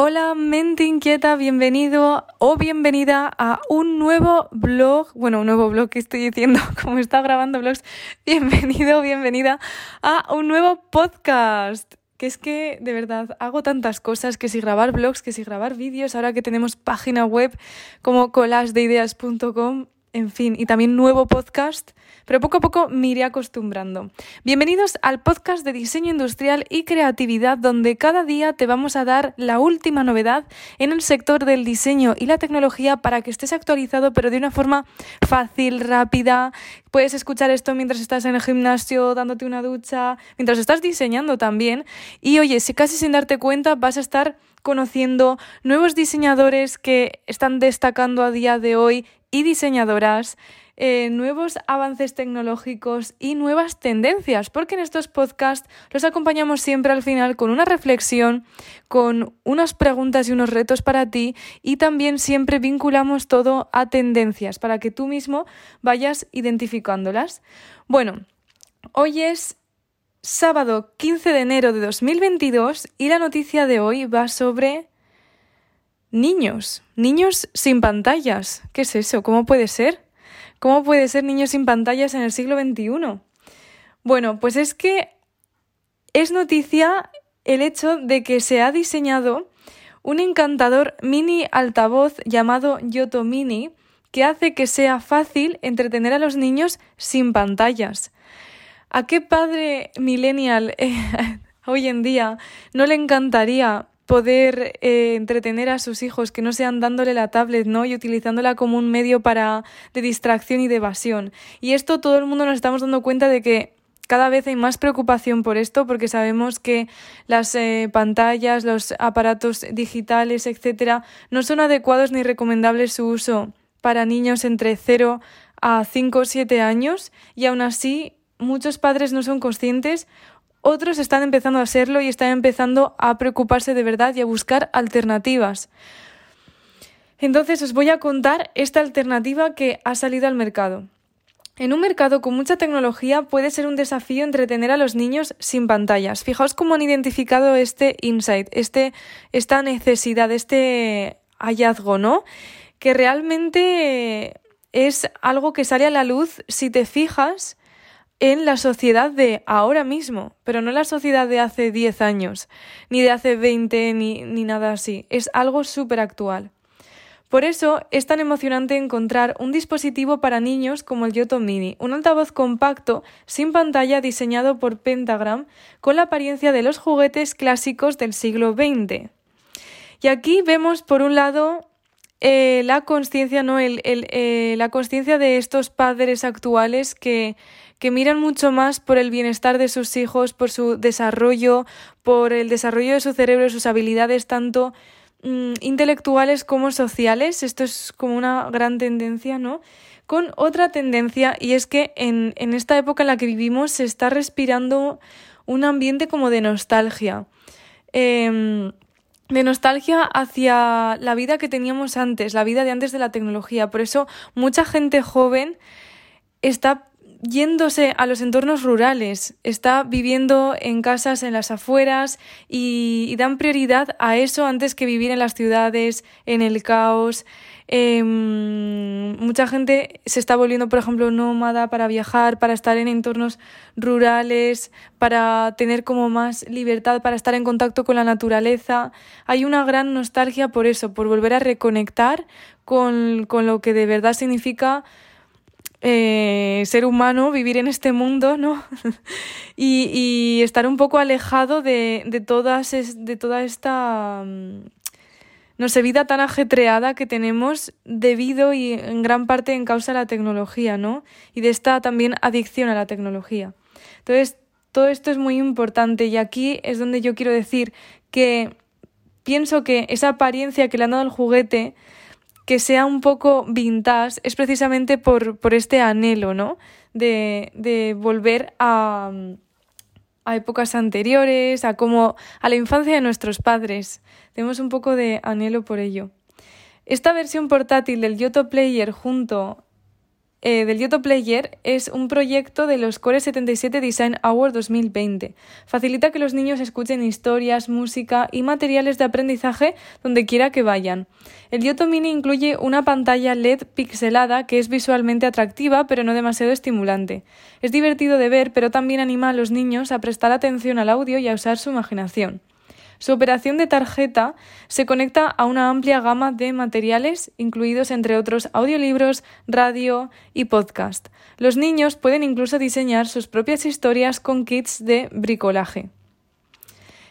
Hola, mente inquieta, bienvenido o bienvenida a un nuevo blog. Bueno, un nuevo blog que estoy diciendo, como está grabando blogs. Bienvenido o bienvenida a un nuevo podcast. Que es que, de verdad, hago tantas cosas que si grabar blogs, que si grabar vídeos, ahora que tenemos página web como colasdeideas.com, en fin, y también nuevo podcast pero poco a poco me iré acostumbrando. Bienvenidos al podcast de diseño industrial y creatividad donde cada día te vamos a dar la última novedad en el sector del diseño y la tecnología para que estés actualizado pero de una forma fácil, rápida. Puedes escuchar esto mientras estás en el gimnasio, dándote una ducha, mientras estás diseñando también. Y oye, si casi sin darte cuenta vas a estar conociendo nuevos diseñadores que están destacando a día de hoy y diseñadoras eh, nuevos avances tecnológicos y nuevas tendencias, porque en estos podcasts los acompañamos siempre al final con una reflexión, con unas preguntas y unos retos para ti y también siempre vinculamos todo a tendencias para que tú mismo vayas identificándolas. Bueno, hoy es sábado 15 de enero de 2022 y la noticia de hoy va sobre niños, niños sin pantallas. ¿Qué es eso? ¿Cómo puede ser? ¿Cómo puede ser niños sin pantallas en el siglo XXI? Bueno, pues es que es noticia el hecho de que se ha diseñado un encantador mini altavoz llamado Yoto Mini que hace que sea fácil entretener a los niños sin pantallas. ¿A qué padre millennial eh, hoy en día no le encantaría poder eh, entretener a sus hijos, que no sean dándole la tablet, ¿no? Y utilizándola como un medio para de distracción y de evasión. Y esto todo el mundo nos estamos dando cuenta de que cada vez hay más preocupación por esto porque sabemos que las eh, pantallas, los aparatos digitales, etcétera, no son adecuados ni recomendables su uso para niños entre 0 a 5 o 7 años y aún así muchos padres no son conscientes otros están empezando a serlo y están empezando a preocuparse de verdad y a buscar alternativas. Entonces os voy a contar esta alternativa que ha salido al mercado. En un mercado con mucha tecnología puede ser un desafío entretener a los niños sin pantallas. Fijaos cómo han identificado este insight, este, esta necesidad, este hallazgo, ¿no? Que realmente es algo que sale a la luz si te fijas en la sociedad de ahora mismo, pero no la sociedad de hace 10 años, ni de hace 20, ni, ni nada así. Es algo súper actual. Por eso es tan emocionante encontrar un dispositivo para niños como el Yoto Mini, un altavoz compacto sin pantalla diseñado por Pentagram con la apariencia de los juguetes clásicos del siglo XX. Y aquí vemos por un lado eh, la conciencia, ¿no? El, eh, la conciencia de estos padres actuales que que miran mucho más por el bienestar de sus hijos, por su desarrollo, por el desarrollo de su cerebro, sus habilidades tanto mm, intelectuales como sociales. Esto es como una gran tendencia, ¿no? Con otra tendencia, y es que en, en esta época en la que vivimos se está respirando un ambiente como de nostalgia. Em, de nostalgia hacia la vida que teníamos antes, la vida de antes de la tecnología. Por eso mucha gente joven está yéndose a los entornos rurales, está viviendo en casas en las afueras y, dan prioridad a eso antes que vivir en las ciudades, en el caos. Em, mucha gente se está volviendo, por ejemplo, nómada para viajar, para estar en entornos rurales, para tener como más libertad, para estar en contacto con la naturaleza. Hay una gran nostalgia por eso, por volver a reconectar con, con lo que de verdad significa eh, ser humano, vivir en este mundo, ¿no? y, estar un poco alejado de, de, todas de toda esta, mm, no sé, vida tan ajetreada que tenemos debido y en gran parte en causa de la tecnología, ¿no? Y de esta también adicción a la tecnología. Entonces, todo esto es muy importante y aquí es donde yo quiero decir que pienso que esa apariencia que le han dado al juguete que sea un poco vintage es precisamente por, por este anhelo, ¿no? De, de volver a, a épocas anteriores, a como a la infancia de nuestros padres. Tenemos un poco de anhelo por ello. Esta versión portátil del Yoto Player junto eh, del Player es un proyecto de los Core 77 Design Award 2020. Facilita que los niños escuchen historias, música y materiales de aprendizaje donde quiera que vayan. El Yoto Mini incluye una pantalla LED pixelada que es visualmente atractiva pero no demasiado estimulante. Es divertido de ver pero también anima a los niños a prestar atención al audio y a usar su imaginación. Su operación de tarjeta se conecta a una amplia gama de materiales, incluidos entre otros audiolibros, radio y podcast. Los niños pueden incluso diseñar sus propias historias con kits de bricolaje.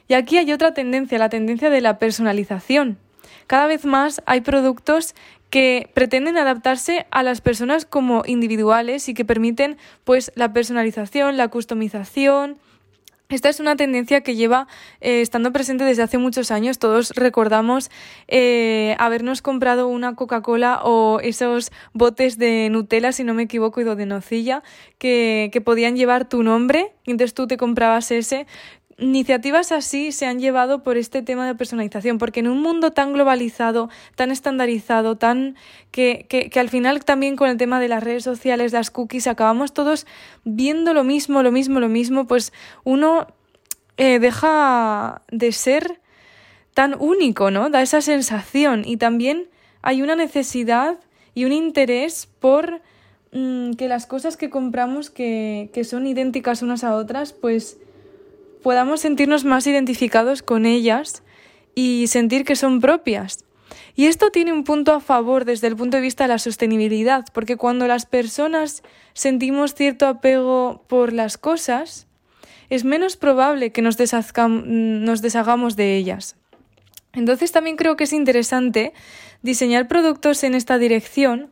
Y aquí hay otra tendencia, la tendencia de la personalización. Cada vez más hay productos que pretenden adaptarse a las personas como individuales y que permiten pues la personalización, la customización, esta es una tendencia que lleva eh, estando presente desde hace muchos años. Todos recordamos eh, habernos comprado una Coca-Cola o esos botes de Nutella, si no me equivoco, y de nocilla, que, que podían llevar tu nombre. Entonces tú te comprabas ese iniciativas así se han llevado por este tema de personalización, porque en un mundo tan globalizado, tan estandarizado, tan que, que, que, al final también con el tema de las redes sociales, las cookies, acabamos todos viendo lo mismo, lo mismo, lo mismo, pues uno eh, deja de ser tan único, ¿no? Da esa sensación y también hay una necesidad y un interés por mm, que las cosas que compramos que, que son idénticas unas a otras, pues podamos sentirnos más identificados con ellas y sentir que son propias. Y esto tiene un punto a favor desde el punto de vista de la sostenibilidad, porque cuando las personas sentimos cierto apego por las cosas, es menos probable que nos, deshagamos de ellas. Entonces también creo que es interesante diseñar productos en esta dirección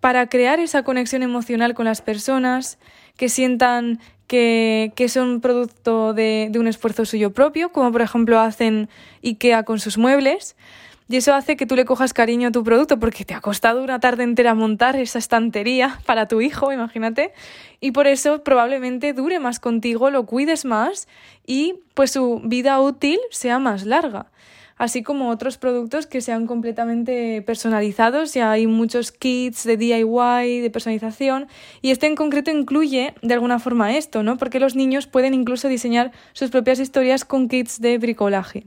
para crear esa conexión emocional con las personas, que sientan que, que son producto de, de un esfuerzo suyo propio, como por ejemplo hacen IKEA con sus muebles. Y eso hace que tú le cojas cariño a tu producto porque te ha costado una tarde entera montar esa estantería para tu hijo, imagínate. Y por eso probablemente dure más contigo, lo cuides más y pues su vida útil sea más larga así como otros productos que sean completamente personalizados. Ya hay muchos kits de DIY, de personalización, y este en concreto incluye de alguna forma esto, ¿no? Porque los niños pueden incluso diseñar sus propias historias con kits de bricolaje.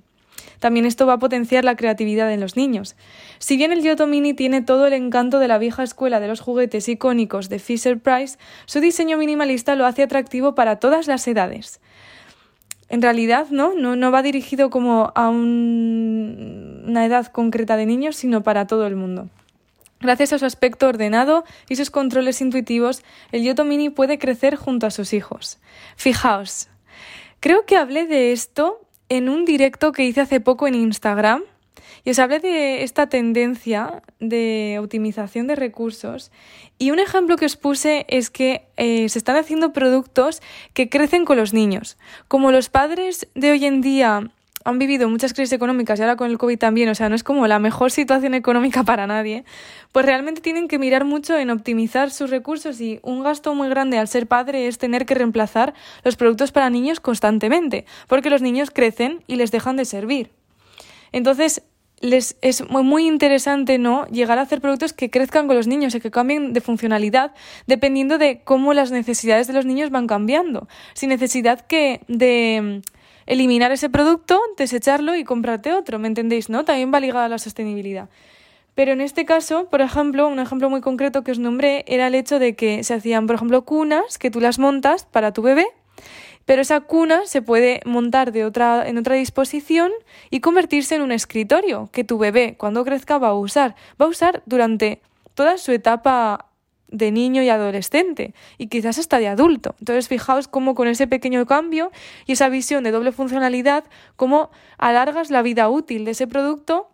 También esto va a potenciar la creatividad en los niños. Si bien el Yoto Mini tiene todo el encanto de la vieja escuela de los juguetes icónicos de Fisher Price, su diseño minimalista lo hace atractivo para todas las edades en realidad ¿no? no, no va dirigido como a una edad concreta de niños, sino para todo el mundo. Gracias a su aspecto ordenado y sus controles intuitivos, el Yoto Mini puede crecer junto a sus hijos. Fijaos, creo que hablé de esto en un directo que hice hace poco en Instagram y os hablé de esta tendencia de optimización de recursos y un ejemplo que os puse es que eh, se están haciendo productos que crecen con los niños. Como los padres de hoy en día han vivido muchas crisis económicas y ahora con el COVID también, o sea, no es como la mejor situación económica para nadie, pues realmente tienen que mirar mucho en optimizar sus recursos y un gasto muy grande al ser padre es tener que reemplazar los productos para niños constantemente, porque los niños crecen y les dejan de servir. Entonces, les es muy, interesante no llegar a hacer productos que crezcan con los niños y que cambien de funcionalidad dependiendo de cómo las necesidades de los niños van cambiando. Sin necesidad que de mm, eliminar ese producto desecharlo y comprarte otro me entendéis no también va ligada a la sostenibilidad. Pero en este caso, por ejemplo, un ejemplo muy concreto que os nombré era el hecho de que se hacían, por ejemplo, cunas que tú las montas para tu bebé pero esa cuna se puede montar de otra, en otra disposición y convertirse en un escritorio que tu bebé cuando crezca va a usar. Va a usar durante toda su etapa de niño y adolescente y quizás hasta de adulto. Entonces fijaos cómo con ese pequeño cambio y esa visión de doble funcionalidad, cómo alargas la vida útil de ese producto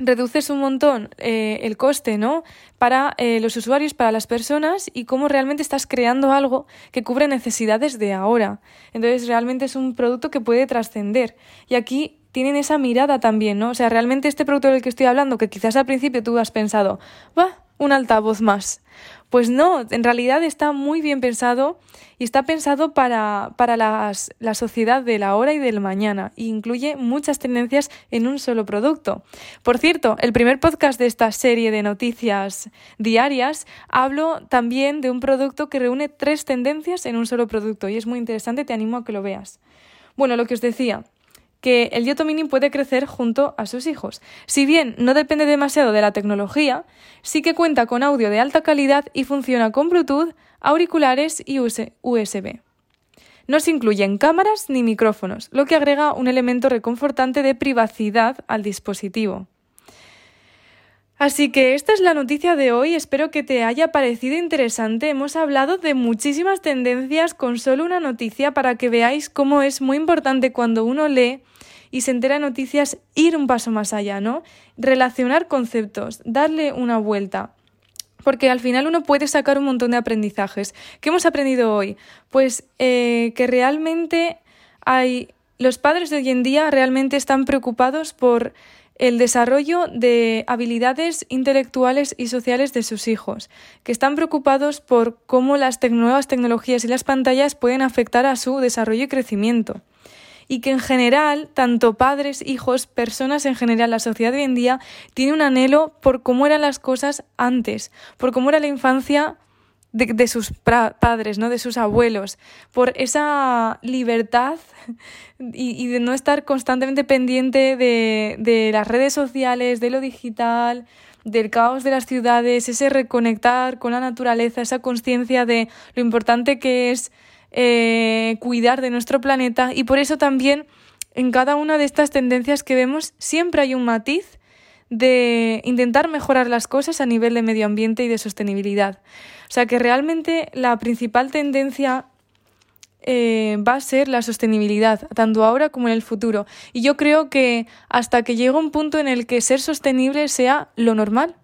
reduces un montón eh, el coste ¿no? para eh, los usuarios, para las personas y cómo realmente estás creando algo que cubre necesidades de ahora. Entonces realmente es un producto que puede trascender. Y aquí tienen esa mirada también, ¿no? O sea, realmente este producto del que estoy hablando, que quizás al principio tú has pensado, va, un altavoz más. Pues no, en realidad está muy bien pensado y está pensado para, para las, la sociedad del ahora y del mañana incluye muchas tendencias en un solo producto. Por cierto, el primer podcast de esta serie de noticias diarias hablo también de un producto que reúne tres tendencias en un solo producto y es muy interesante, te animo a que lo veas. Bueno, lo que os decía, que el Yoto Mini puede crecer junto a sus hijos. Si bien no depende demasiado de la tecnología, sí que cuenta con audio de alta calidad y funciona con Bluetooth, auriculares y USB. No se incluyen cámaras ni micrófonos, lo que agrega un elemento reconfortante de privacidad al dispositivo. Así que esta es la noticia de hoy, espero que te haya parecido interesante. Hemos hablado de muchísimas tendencias con solo una noticia para que veáis cómo es muy importante cuando uno lee y se entera de noticias ir un paso más allá, ¿no? Relacionar conceptos, darle una vuelta. Porque al final uno puede sacar un montón de aprendizajes. ¿Qué hemos aprendido hoy? Pues eh, que realmente hay. Los padres de hoy en día realmente están preocupados por el desarrollo de habilidades intelectuales y sociales de sus hijos, que están preocupados por cómo las nuevas tecnologías y las pantallas pueden afectar a su desarrollo y crecimiento. Y que en general, tanto padres, hijos, personas en general, la sociedad de hoy en día, tiene un anhelo por cómo eran las cosas antes, por cómo era la infancia de, sus padres, ¿no? de sus abuelos, por esa libertad y, de no estar constantemente pendiente de, de, las redes sociales, de lo digital, del caos de las ciudades, ese reconectar con la naturaleza, esa conciencia de lo importante que es eh, cuidar de nuestro planeta y por eso también en cada una de estas tendencias que vemos siempre hay un matiz de intentar mejorar las cosas a nivel de medio ambiente y de sostenibilidad. O sea que realmente la principal tendencia eh, va a ser la sostenibilidad, tanto ahora como en el futuro. Y yo creo que hasta que llegue un punto en el que ser sostenible sea lo normal.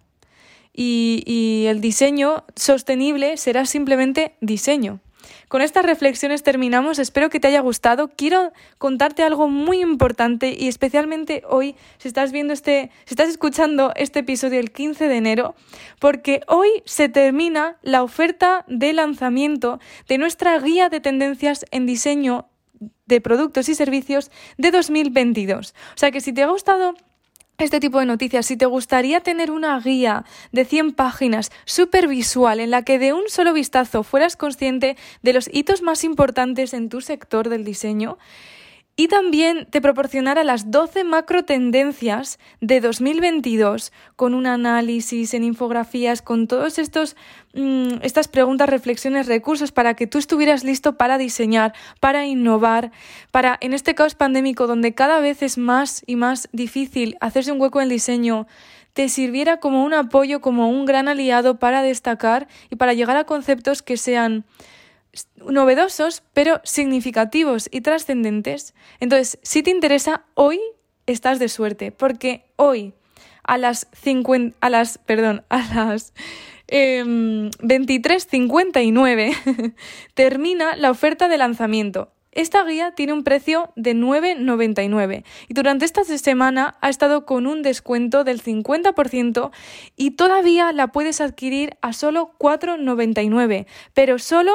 Y, y el diseño sostenible será simplemente diseño. Con estas reflexiones terminamos, espero que te haya gustado. Quiero contarte algo muy importante y especialmente hoy, si estás viendo este, si estás escuchando este episodio el 15 de enero, porque hoy se termina la oferta de lanzamiento de nuestra guía de tendencias en diseño de productos y servicios de 2022. O sea que si te ha gustado este tipo de noticias, si te gustaría tener una guía de 100 páginas súper visual en la que de un solo vistazo fueras consciente de los hitos más importantes en tu sector del diseño, y también te proporcionará las 12 macro tendencias de 2022 con un análisis en infografías, con todos estos mm, estas preguntas, reflexiones, recursos para que tú estuvieras listo para diseñar, para innovar, para en este caos pandémico donde cada vez es más y más difícil hacerse un hueco en el diseño, te sirviera como un apoyo, como un gran aliado para destacar y para llegar a conceptos que sean novedosos, pero significativos y trascendentes. Entonces, si te interesa, hoy estás de suerte, porque hoy a las 50, a las, perdón, a las 23.59 em, termina la oferta de lanzamiento. Esta guía tiene un precio de 9,99 y durante esta semana ha estado con un descuento del 50% y todavía la puedes adquirir a solo 4,99, pero solo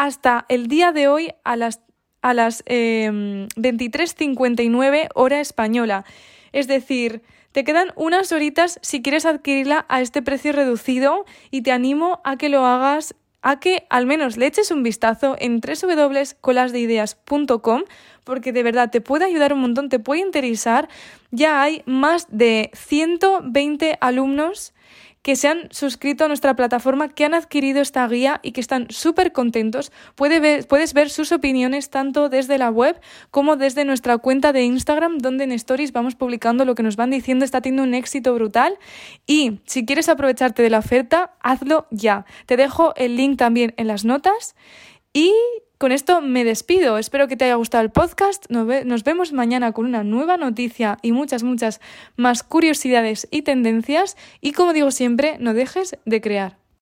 hasta el día de hoy a las, a las 23.59 em, hora española. Es decir, te quedan unas horitas si quieres adquirirla a este precio reducido y te animo a que lo hagas, a que al menos le eches un vistazo en www.colasdeideas.com porque de verdad te puede ayudar un montón, te puede interesar. Ya hay más de 120 alumnos que se han suscrito a nuestra plataforma, que han adquirido esta guía y que están súper contentos. puedes ver sus opiniones tanto desde la web como desde nuestra cuenta de Instagram, donde en Stories vamos publicando lo que nos van diciendo. Está teniendo un éxito brutal. Y si quieres aprovecharte de la oferta, hazlo ya. Te dejo el link también en las notas. Y con esto me despido. Espero que te haya gustado el podcast. Nos vemos mañana con una nueva noticia y muchas, muchas más curiosidades y tendencias. Y como digo siempre, no dejes de crear.